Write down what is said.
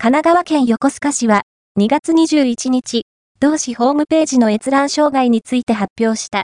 神奈川県横須賀市は2月21日、同市ホームページの閲覧障害について発表した。